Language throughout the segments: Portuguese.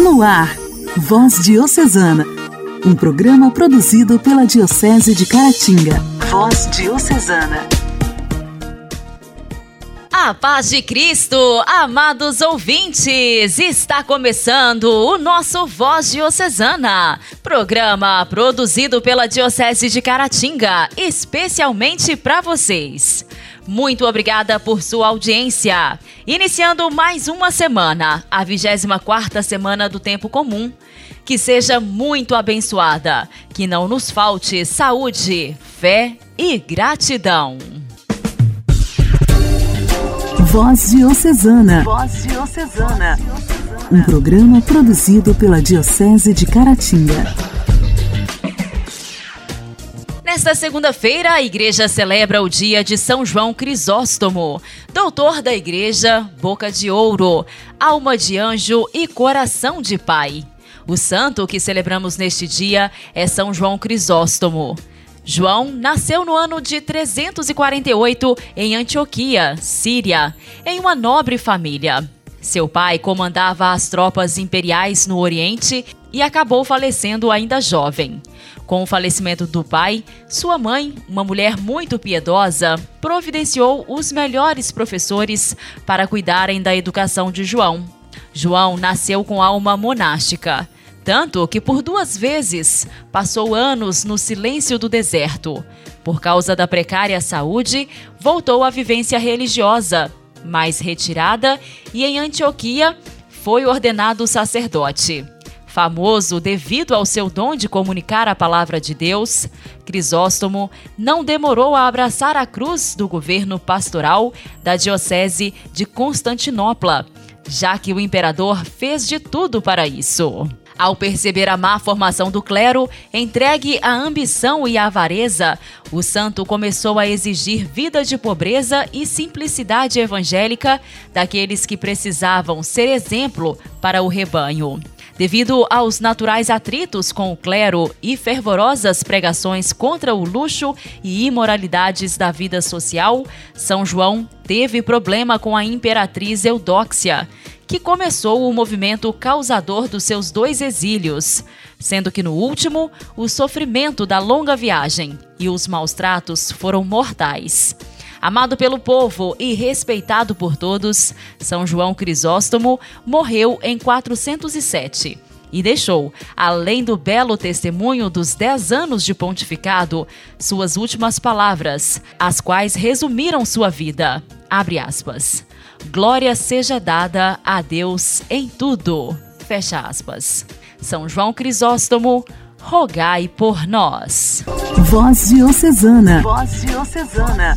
No ar, Voz Diocesana, um programa produzido pela Diocese de Caratinga. Voz Diocesana. A paz de Cristo, amados ouvintes, está começando o nosso Voz Diocesana, programa produzido pela Diocese de Caratinga, especialmente para vocês. Muito obrigada por sua audiência. Iniciando mais uma semana, a 24ª semana do tempo comum. Que seja muito abençoada, que não nos falte saúde, fé e gratidão. Voz Diocesana. Voz Diocesana. Um programa produzido pela Diocese de Caratinga. Nesta segunda-feira, a igreja celebra o dia de São João Crisóstomo, doutor da igreja, boca de ouro, alma de anjo e coração de pai. O santo que celebramos neste dia é São João Crisóstomo. João nasceu no ano de 348 em Antioquia, Síria, em uma nobre família. Seu pai comandava as tropas imperiais no Oriente e acabou falecendo ainda jovem. Com o falecimento do pai, sua mãe, uma mulher muito piedosa, providenciou os melhores professores para cuidarem da educação de João. João nasceu com alma monástica. Tanto que por duas vezes passou anos no silêncio do deserto. Por causa da precária saúde, voltou à vivência religiosa, mais retirada, e em Antioquia foi ordenado sacerdote. Famoso devido ao seu dom de comunicar a palavra de Deus, Crisóstomo não demorou a abraçar a cruz do governo pastoral da Diocese de Constantinopla, já que o imperador fez de tudo para isso. Ao perceber a má formação do clero, entregue à ambição e à avareza, o santo começou a exigir vida de pobreza e simplicidade evangélica daqueles que precisavam ser exemplo para o rebanho. Devido aos naturais atritos com o clero e fervorosas pregações contra o luxo e imoralidades da vida social, São João teve problema com a imperatriz Eudóxia, que começou o movimento causador dos seus dois exílios, sendo que no último, o sofrimento da longa viagem e os maus tratos foram mortais. Amado pelo povo e respeitado por todos, São João Crisóstomo morreu em 407 e deixou, além do belo testemunho dos dez anos de pontificado, suas últimas palavras, as quais resumiram sua vida. Abre aspas. Glória seja dada a Deus em tudo. Fecha aspas. São João Crisóstomo, rogai por nós. Voz Diocesana. Voz Diocesana.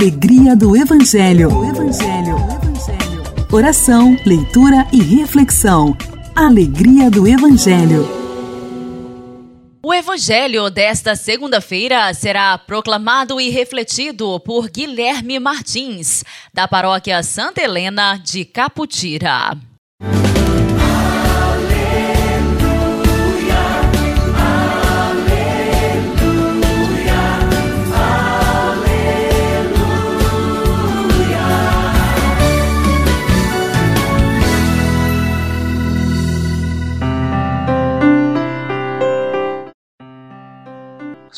Alegria do Evangelho. Evangelho. Evangelho. oração, leitura e reflexão. Alegria do Evangelho. O Evangelho desta segunda-feira será proclamado e refletido por Guilherme Martins, da paróquia Santa Helena de Caputira.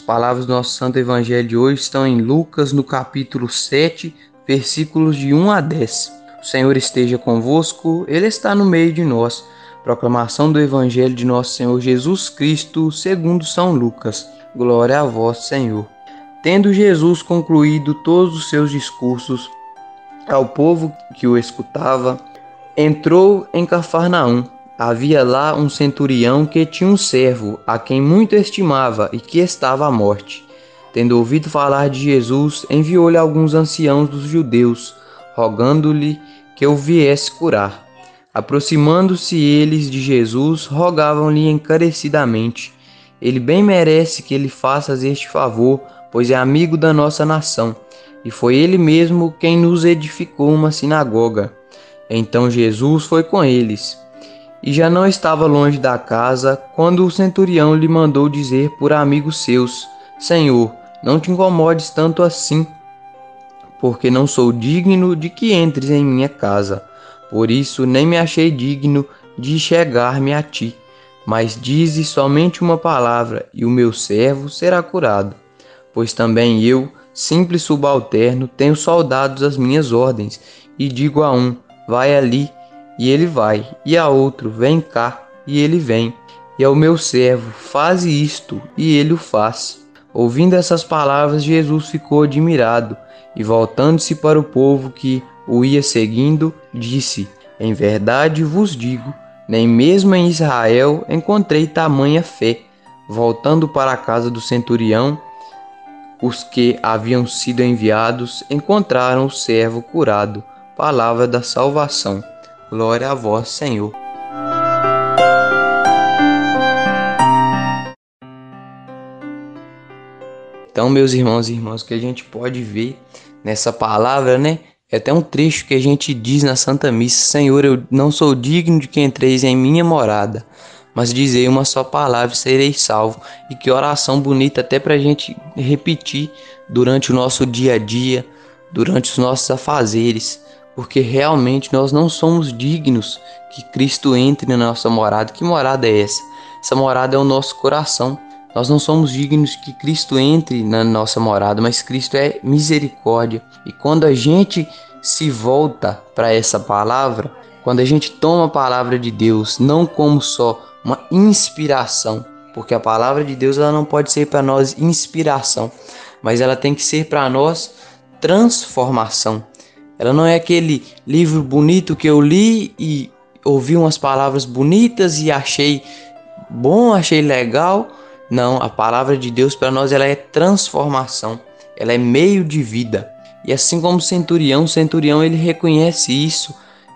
Palavras do nosso Santo Evangelho de hoje estão em Lucas, no capítulo 7, versículos de 1 a 10. O Senhor esteja convosco, Ele está no meio de nós. Proclamação do Evangelho de nosso Senhor Jesus Cristo, segundo São Lucas. Glória a vós, Senhor. Tendo Jesus concluído todos os seus discursos ao povo que o escutava, entrou em Cafarnaum Havia lá um centurião que tinha um servo, a quem muito estimava e que estava à morte. Tendo ouvido falar de Jesus, enviou-lhe alguns anciãos dos judeus, rogando-lhe que o viesse curar. Aproximando-se eles de Jesus, rogavam-lhe encarecidamente: Ele bem merece que lhe faças este favor, pois é amigo da nossa nação, e foi ele mesmo quem nos edificou uma sinagoga. Então Jesus foi com eles e já não estava longe da casa quando o centurião lhe mandou dizer por amigos seus: Senhor, não te incomodes tanto assim, porque não sou digno de que entres em minha casa. Por isso nem me achei digno de chegar-me a ti. Mas dize somente uma palavra, e o meu servo será curado. Pois também eu, simples subalterno, tenho soldados às minhas ordens, e digo a um: vai ali e ele vai, e a outro, vem cá, e ele vem, e ao meu servo, faze isto, e ele o faz. Ouvindo essas palavras, Jesus ficou admirado, e voltando-se para o povo que o ia seguindo, disse: Em verdade vos digo, nem mesmo em Israel encontrei tamanha fé. Voltando para a casa do centurião, os que haviam sido enviados encontraram o servo curado. Palavra da salvação. Glória a vós, Senhor. Então, meus irmãos e irmãs, o que a gente pode ver nessa palavra, né? É até um trecho que a gente diz na Santa Missa: Senhor, eu não sou digno de que entreis em minha morada, mas dizei uma só palavra e serei salvo. E que oração bonita, até para a gente repetir durante o nosso dia a dia, durante os nossos afazeres porque realmente nós não somos dignos que Cristo entre na nossa morada. Que morada é essa? Essa morada é o nosso coração. Nós não somos dignos que Cristo entre na nossa morada, mas Cristo é misericórdia. E quando a gente se volta para essa palavra, quando a gente toma a palavra de Deus não como só uma inspiração, porque a palavra de Deus ela não pode ser para nós inspiração, mas ela tem que ser para nós transformação. Ela não é aquele livro bonito que eu li e ouvi umas palavras bonitas e achei bom, achei legal. Não, a palavra de Deus para nós ela é transformação, ela é meio de vida. E assim como o centurião, o centurião ele reconhece isso,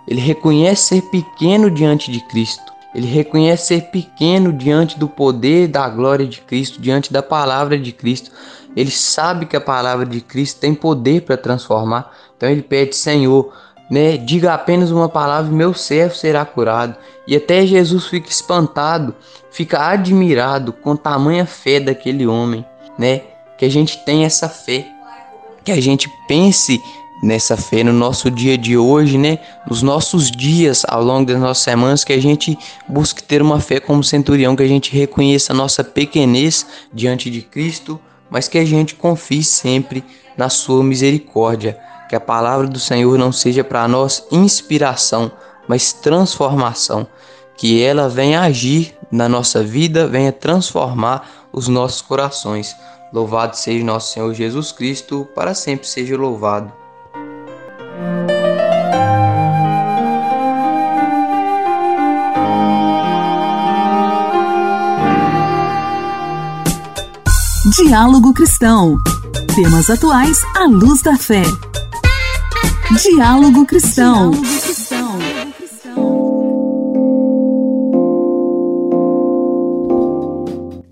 ele reconhece ser pequeno diante de Cristo. Ele reconhece ser pequeno diante do poder da glória de Cristo, diante da palavra de Cristo. Ele sabe que a palavra de Cristo tem poder para transformar. Então ele pede, Senhor, né, diga apenas uma palavra, meu servo será curado. E até Jesus fica espantado, fica admirado com tamanha fé daquele homem, né? Que a gente tenha essa fé, que a gente pense nessa fé no nosso dia de hoje, né? Nos nossos dias, ao longo das nossas semanas, que a gente busque ter uma fé como centurião, que a gente reconheça a nossa pequenez diante de Cristo, mas que a gente confie sempre na sua misericórdia. Que a palavra do Senhor não seja para nós inspiração, mas transformação. Que ela venha agir na nossa vida, venha transformar os nossos corações. Louvado seja nosso Senhor Jesus Cristo, para sempre seja louvado. Diálogo Cristão. Temas atuais à luz da fé. Diálogo Cristão.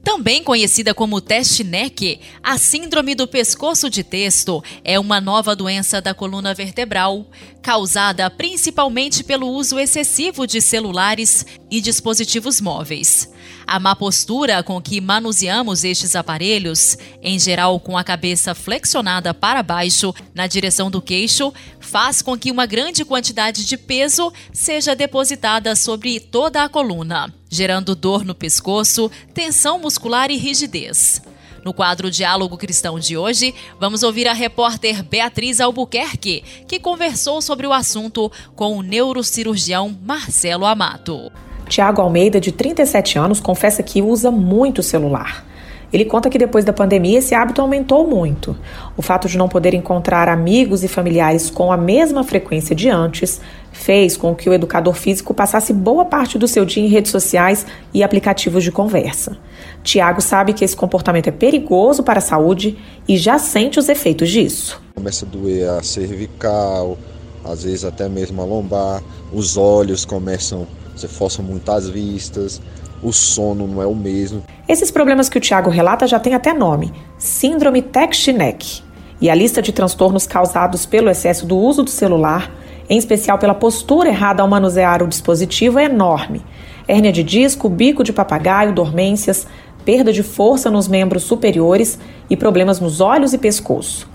Também conhecida como teste NEC, a síndrome do pescoço de texto é uma nova doença da coluna vertebral, causada principalmente pelo uso excessivo de celulares e dispositivos móveis. A má postura com que manuseamos estes aparelhos, em geral com a cabeça flexionada para baixo na direção do queixo, faz com que uma grande quantidade de peso seja depositada sobre toda a coluna, gerando dor no pescoço, tensão muscular e rigidez. No quadro Diálogo Cristão de hoje, vamos ouvir a repórter Beatriz Albuquerque, que conversou sobre o assunto com o neurocirurgião Marcelo Amato. Tiago Almeida, de 37 anos, confessa que usa muito celular. Ele conta que depois da pandemia esse hábito aumentou muito. O fato de não poder encontrar amigos e familiares com a mesma frequência de antes fez com que o educador físico passasse boa parte do seu dia em redes sociais e aplicativos de conversa. Tiago sabe que esse comportamento é perigoso para a saúde e já sente os efeitos disso. Começa a doer a cervical, às vezes até mesmo a lombar, os olhos começam você força muito as vistas, o sono não é o mesmo. Esses problemas que o Tiago relata já têm até nome: Síndrome Text-Neck. E a lista de transtornos causados pelo excesso do uso do celular, em especial pela postura errada ao manusear o dispositivo, é enorme. Hérnia de disco, bico de papagaio, dormências, perda de força nos membros superiores e problemas nos olhos e pescoço.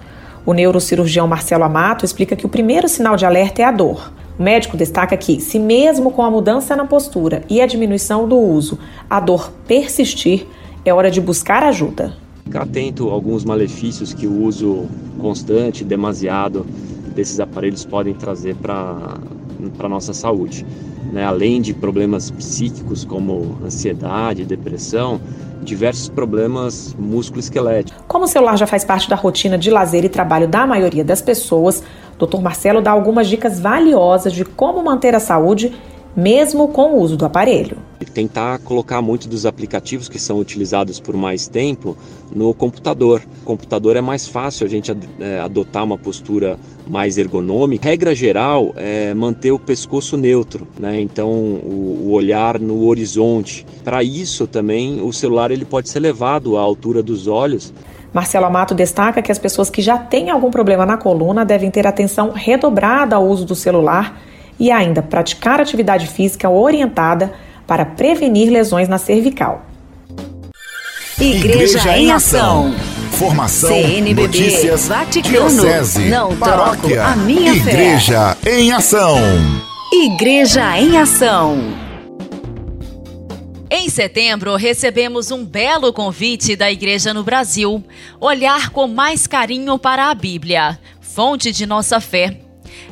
O neurocirurgião Marcelo Amato explica que o primeiro sinal de alerta é a dor. O médico destaca que, se mesmo com a mudança na postura e a diminuição do uso, a dor persistir, é hora de buscar ajuda. Ficar atento a alguns malefícios que o uso constante, demasiado desses aparelhos podem trazer para a nossa saúde. Né? Além de problemas psíquicos como ansiedade, depressão, diversos problemas músculo-esqueléticos. Como o celular já faz parte da rotina de lazer e trabalho da maioria das pessoas, Dr. Marcelo dá algumas dicas valiosas de como manter a saúde mesmo com o uso do aparelho. Tentar colocar muitos dos aplicativos que são utilizados por mais tempo no computador. Computador é mais fácil a gente é, adotar uma postura mais ergonômica. Regra geral é manter o pescoço neutro, né? então o olhar no horizonte. Para isso também o celular ele pode ser levado à altura dos olhos Marcelo Amato destaca que as pessoas que já têm algum problema na coluna devem ter atenção redobrada ao uso do celular e ainda praticar atividade física orientada para prevenir lesões na cervical. Igreja, Igreja em Ação. Formação, CNBB, notícias, Vaticano, diocese, não paróquia, a minha Igreja fé. em Ação. Igreja em Ação. Em setembro, recebemos um belo convite da Igreja no Brasil: olhar com mais carinho para a Bíblia, fonte de nossa fé.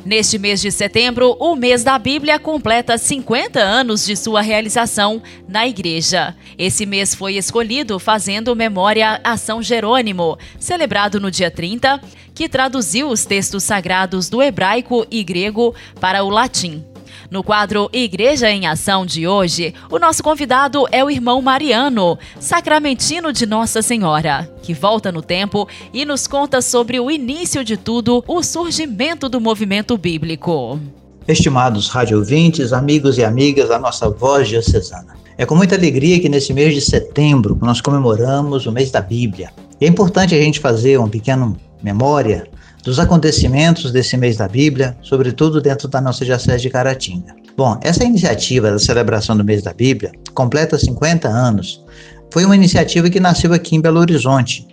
Neste mês de setembro, o mês da Bíblia completa 50 anos de sua realização na igreja. Esse mês foi escolhido fazendo memória a São Jerônimo, celebrado no dia 30, que traduziu os textos sagrados do hebraico e grego para o latim. No quadro Igreja em Ação de hoje, o nosso convidado é o irmão Mariano, sacramentino de Nossa Senhora, que volta no tempo e nos conta sobre o início de tudo, o surgimento do movimento bíblico. Estimados radiovintes, amigos e amigas da nossa voz diocesana. É com muita alegria que nesse mês de setembro nós comemoramos o mês da Bíblia. E é importante a gente fazer uma pequena memória dos acontecimentos desse mês da Bíblia, sobretudo dentro da nossa Diocese de Caratinga. Bom, essa iniciativa da celebração do mês da Bíblia completa 50 anos. Foi uma iniciativa que nasceu aqui em Belo Horizonte,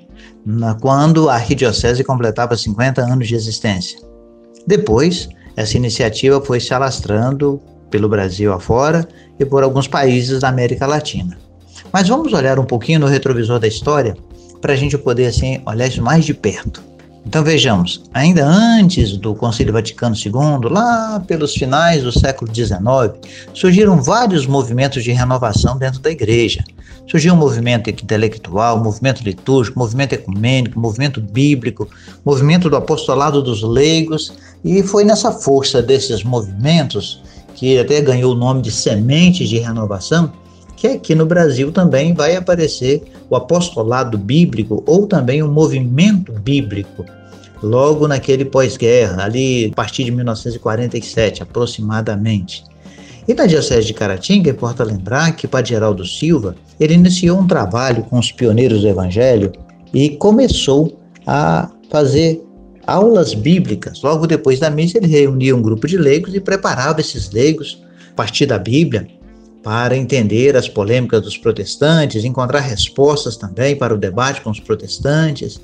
na, quando a Arquidiocese completava 50 anos de existência. Depois, essa iniciativa foi se alastrando pelo Brasil afora e por alguns países da América Latina. Mas vamos olhar um pouquinho no retrovisor da história para a gente poder assim olhar isso mais de perto. Então vejamos, ainda antes do Concílio Vaticano II, lá pelos finais do século XIX, surgiram vários movimentos de renovação dentro da igreja. Surgiu um movimento intelectual, movimento litúrgico, movimento ecumênico, movimento bíblico, movimento do apostolado dos leigos, e foi nessa força desses movimentos, que até ganhou o nome de sementes de renovação, que aqui no Brasil também vai aparecer o apostolado bíblico ou também o movimento bíblico, logo naquele pós-guerra, ali a partir de 1947 aproximadamente. E na Diocese de Caratinga, importa lembrar que Padre Geraldo Silva, ele iniciou um trabalho com os pioneiros do Evangelho e começou a fazer aulas bíblicas. Logo depois da missa, ele reunia um grupo de leigos e preparava esses leigos, a partir da Bíblia, para entender as polêmicas dos protestantes, encontrar respostas também para o debate com os protestantes.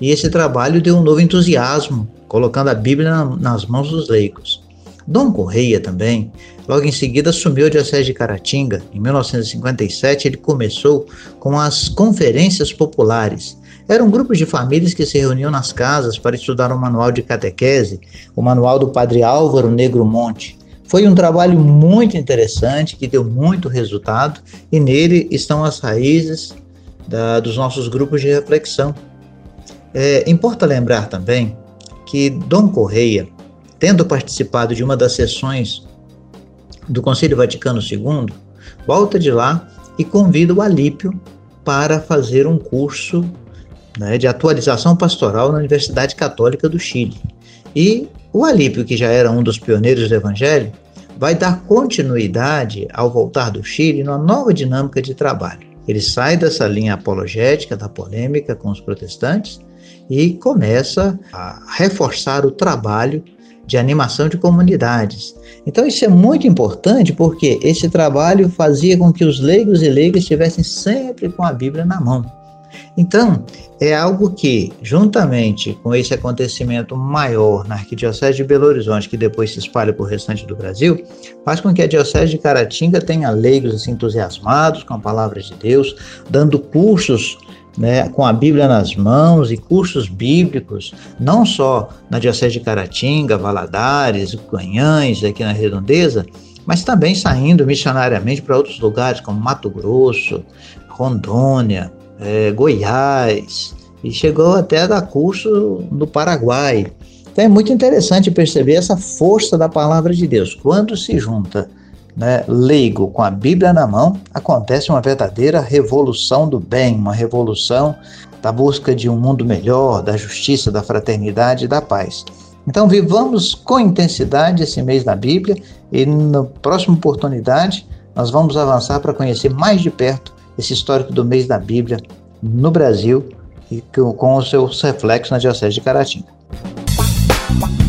E esse trabalho deu um novo entusiasmo, colocando a Bíblia nas mãos dos leigos. Dom Correia também, logo em seguida assumiu a Diocese de Caratinga. Em 1957, ele começou com as conferências populares. Era um grupo de famílias que se reuniam nas casas para estudar o manual de catequese, o manual do Padre Álvaro Negro Monte. Foi um trabalho muito interessante, que deu muito resultado, e nele estão as raízes da, dos nossos grupos de reflexão. É, importa lembrar também que Dom Correia tendo participado de uma das sessões do Conselho Vaticano II, volta de lá e convida o Alípio para fazer um curso né, de atualização pastoral na Universidade Católica do Chile. E o Alípio, que já era um dos pioneiros do Evangelho, vai dar continuidade ao voltar do Chile numa nova dinâmica de trabalho. Ele sai dessa linha apologética, da polêmica com os protestantes, e começa a reforçar o trabalho de animação de comunidades. Então isso é muito importante porque esse trabalho fazia com que os leigos e leigas estivessem sempre com a Bíblia na mão. Então, é algo que, juntamente com esse acontecimento maior na Arquidiocese de Belo Horizonte, que depois se espalha o restante do Brasil, faz com que a Diocese de Caratinga tenha leigos assim, entusiasmados com a palavra de Deus, dando cursos né, com a Bíblia nas mãos e cursos bíblicos, não só na Diocese de Caratinga, Valadares, Canhães, aqui na Redondeza, mas também saindo missionariamente para outros lugares como Mato Grosso, Rondônia, é, Goiás, e chegou até a dar curso no Paraguai. Então é muito interessante perceber essa força da palavra de Deus. Quando se junta né, leigo com a Bíblia na mão, acontece uma verdadeira revolução do bem, uma revolução da busca de um mundo melhor, da justiça, da fraternidade e da paz. Então, vivamos com intensidade esse mês da Bíblia e na próxima oportunidade nós vamos avançar para conhecer mais de perto esse histórico do mês da Bíblia no Brasil e com os seus reflexos na Diocese de Caratinga.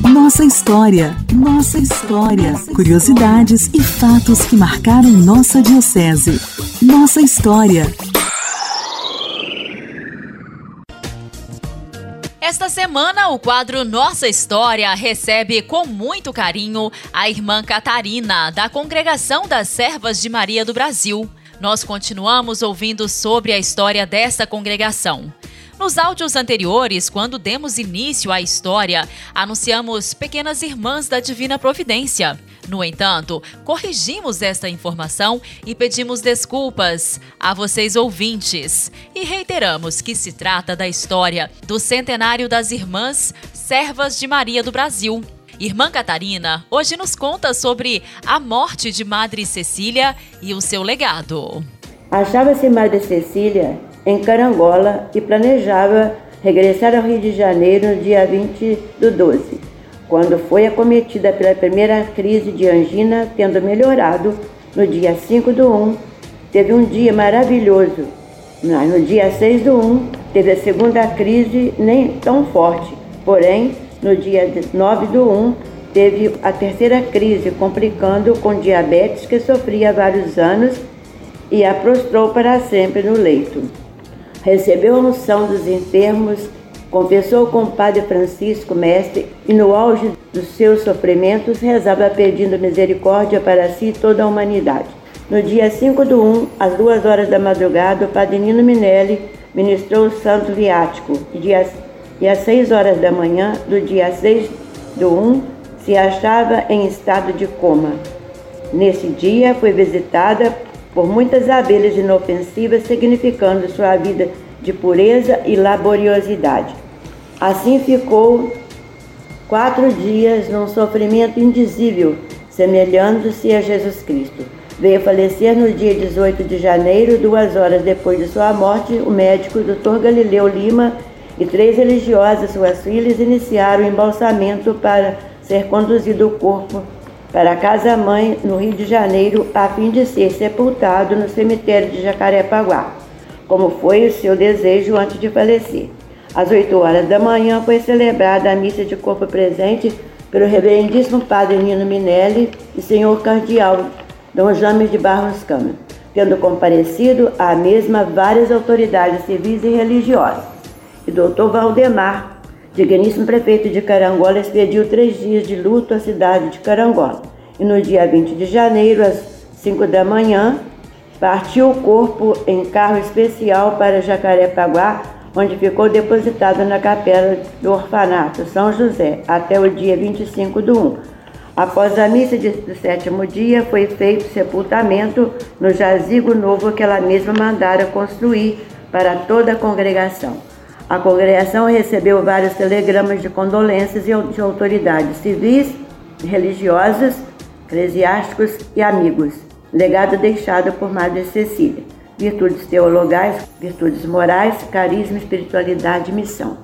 Nossa história, nossa história, curiosidades e fatos que marcaram nossa diocese. Nossa história. Esta semana, o quadro Nossa História recebe com muito carinho a irmã Catarina, da Congregação das Servas de Maria do Brasil. Nós continuamos ouvindo sobre a história desta congregação. Nos áudios anteriores, quando demos início à história, anunciamos Pequenas Irmãs da Divina Providência. No entanto, corrigimos esta informação e pedimos desculpas a vocês ouvintes. E reiteramos que se trata da história do centenário das Irmãs Servas de Maria do Brasil. Irmã Catarina hoje nos conta sobre a morte de Madre Cecília e o seu legado. Achava-se Madre Cecília em Carangola e planejava regressar ao Rio de Janeiro no dia 20 do 12, quando foi acometida pela primeira crise de angina, tendo melhorado no dia 5 do 1, teve um dia maravilhoso. No dia 6 do 1, teve a segunda crise, nem tão forte, porém, no dia 9 do 1, teve a terceira crise, complicando com diabetes que sofria há vários anos e a prostrou para sempre no leito recebeu a unção dos enfermos, confessou com o Padre Francisco Mestre e, no auge dos seus sofrimentos, rezava pedindo misericórdia para si e toda a humanidade. No dia 5 do 1, às duas horas da madrugada, o Padre Nino Minelli ministrou o Santo Viático e, e às 6 horas da manhã do dia 6 do 1, se achava em estado de coma. Nesse dia foi visitada por muitas abelhas inofensivas, significando sua vida de pureza e laboriosidade. Assim ficou quatro dias num sofrimento indizível, semelhando-se a Jesus Cristo. Veio falecer no dia 18 de janeiro, duas horas depois de sua morte, o médico Dr. Galileu Lima e três religiosas, suas filhas, iniciaram o embalsamento para ser conduzido o corpo para a casa-mãe no Rio de Janeiro, a fim de ser sepultado no cemitério de Jacarepaguá, como foi o seu desejo antes de falecer. Às 8 horas da manhã foi celebrada a missa de corpo presente pelo reverendíssimo Padre Nino Minelli e senhor cardeal Dom James de Barros Câmara, tendo comparecido à mesma várias autoridades civis e religiosas. E doutor Valdemar, digníssimo prefeito de Carangola, expediu três dias de luto à cidade de Carangola. E no dia 20 de janeiro, às 5 da manhã, partiu o corpo em carro especial para Jacarepaguá, onde ficou depositado na capela do orfanato São José até o dia 25 do 1. Após a missa do sétimo dia, foi feito sepultamento no jazigo novo que ela mesma mandara construir para toda a congregação. A congregação recebeu vários telegramas de condolências de autoridades civis, religiosas, eclesiásticos e amigos. Legado deixado por Madre Cecília virtudes teologais, virtudes morais, carisma, espiritualidade e missão.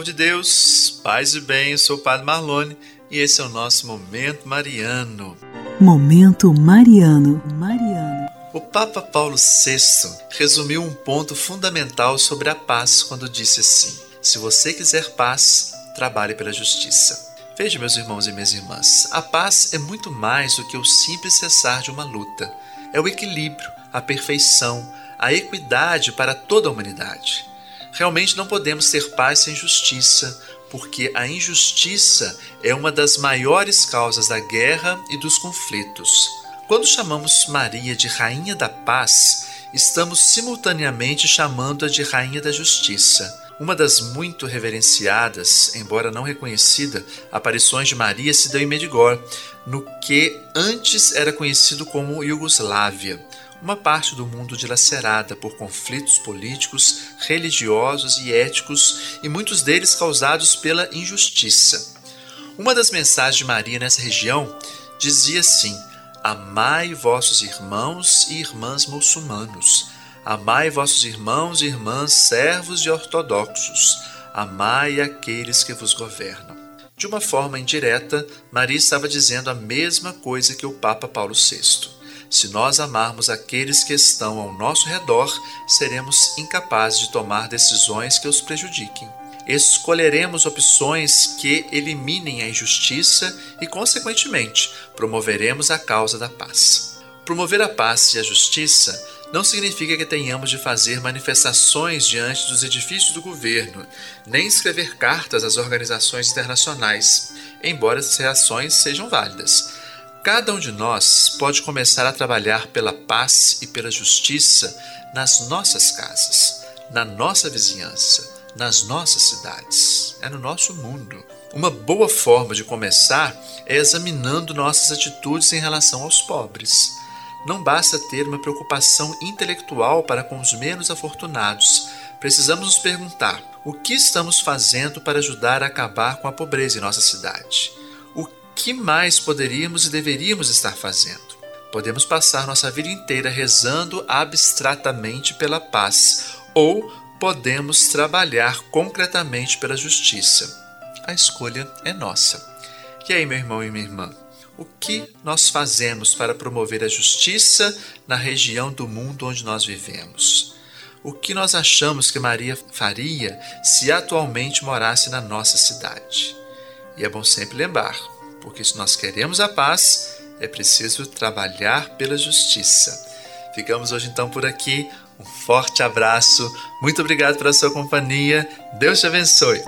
Povo de Deus, paz e bem, eu sou o Padre Marlone e esse é o nosso Momento Mariano. Momento Mariano, Mariano. O Papa Paulo VI resumiu um ponto fundamental sobre a paz quando disse assim: Se você quiser paz, trabalhe pela justiça. Veja, meus irmãos e minhas irmãs, a paz é muito mais do que o simples cessar de uma luta. É o equilíbrio, a perfeição, a equidade para toda a humanidade. Realmente não podemos ter paz sem justiça, porque a injustiça é uma das maiores causas da guerra e dos conflitos. Quando chamamos Maria de Rainha da Paz, estamos simultaneamente chamando-a de Rainha da Justiça. Uma das muito reverenciadas, embora não reconhecida, aparições de Maria se deu em Medigor, no que antes era conhecido como Iugoslávia uma parte do mundo dilacerada por conflitos políticos, religiosos e éticos, e muitos deles causados pela injustiça. Uma das mensagens de Maria nessa região dizia assim: Amai vossos irmãos e irmãs muçulmanos, amai vossos irmãos e irmãs servos e ortodoxos, amai aqueles que vos governam. De uma forma indireta, Maria estava dizendo a mesma coisa que o Papa Paulo VI. Se nós amarmos aqueles que estão ao nosso redor, seremos incapazes de tomar decisões que os prejudiquem. Escolheremos opções que eliminem a injustiça e, consequentemente, promoveremos a causa da paz. Promover a paz e a justiça não significa que tenhamos de fazer manifestações diante dos edifícios do governo, nem escrever cartas às organizações internacionais, embora essas reações sejam válidas. Cada um de nós pode começar a trabalhar pela paz e pela justiça nas nossas casas, na nossa vizinhança, nas nossas cidades, é no nosso mundo. Uma boa forma de começar é examinando nossas atitudes em relação aos pobres. Não basta ter uma preocupação intelectual para com os menos afortunados. Precisamos nos perguntar: o que estamos fazendo para ajudar a acabar com a pobreza em nossa cidade? Que mais poderíamos e deveríamos estar fazendo? Podemos passar nossa vida inteira rezando abstratamente pela paz, ou podemos trabalhar concretamente pela justiça. A escolha é nossa. E aí, meu irmão e minha irmã? O que nós fazemos para promover a justiça na região do mundo onde nós vivemos? O que nós achamos que Maria faria se atualmente morasse na nossa cidade? E é bom sempre lembrar: porque se nós queremos a paz, é preciso trabalhar pela justiça. Ficamos hoje então por aqui. Um forte abraço, muito obrigado pela sua companhia. Deus te abençoe.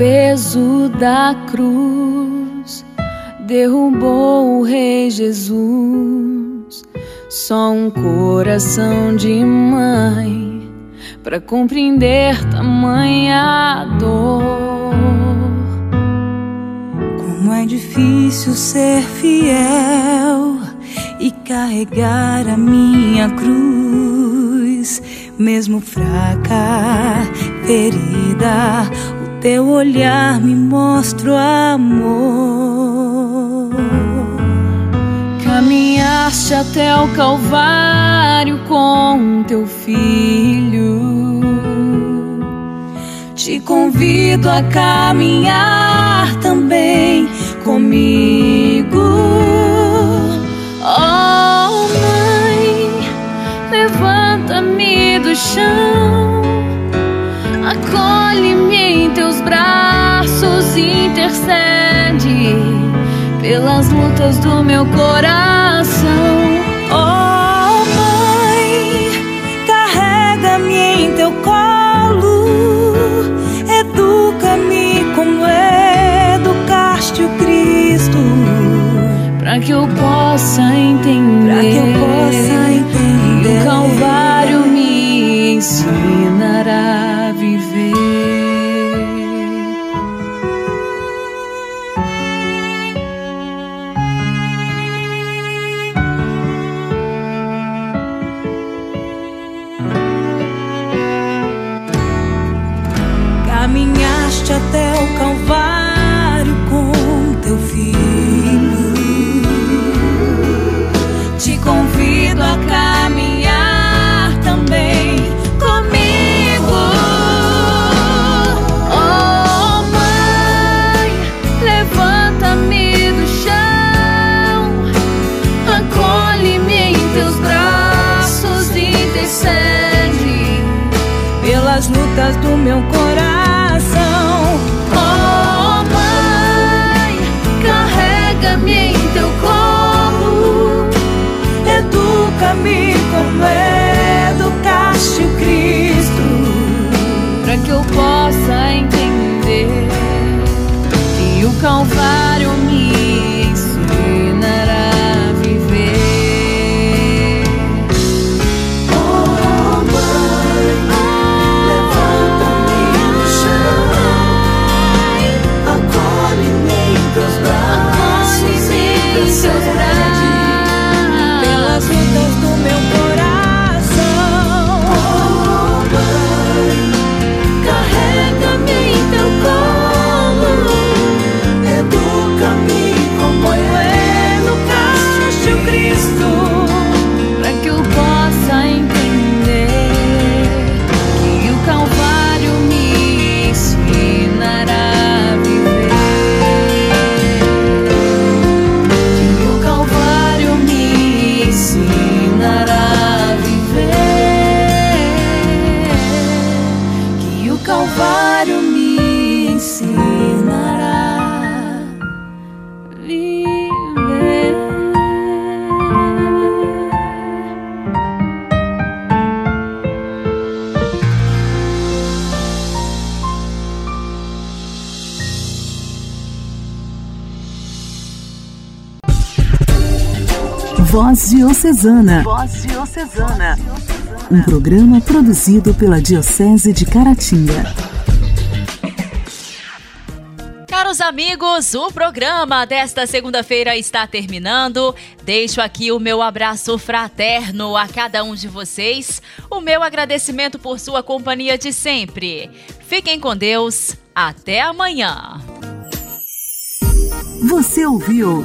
Peso da cruz derrubou o Rei Jesus. Só um coração de mãe para compreender tamanha dor. Como é difícil ser fiel e carregar a minha cruz, mesmo fraca, ferida. Teu olhar me mostra o amor. Caminhaste até o Calvário com teu filho. Te convido a caminhar também comigo. Oh, mãe, levanta-me do chão, pelas lutas do meu coração. Oh, mãe, carrega-me em teu colo, educa-me como educaste o Cristo, para que eu possa entender, Calvário com teu filho. Te convido a caminhar também comigo. Oh, mãe, levanta-me do chão, acolhe-me em teus braços, intercede pelas lutas do meu coração. O Cristo, para que eu possa entender que o Calvário Voz Diocesana. Voz Diocesana. Um programa produzido pela Diocese de Caratinga. Caros amigos, o programa desta segunda-feira está terminando. Deixo aqui o meu abraço fraterno a cada um de vocês, o meu agradecimento por sua companhia de sempre. Fiquem com Deus, até amanhã. Você ouviu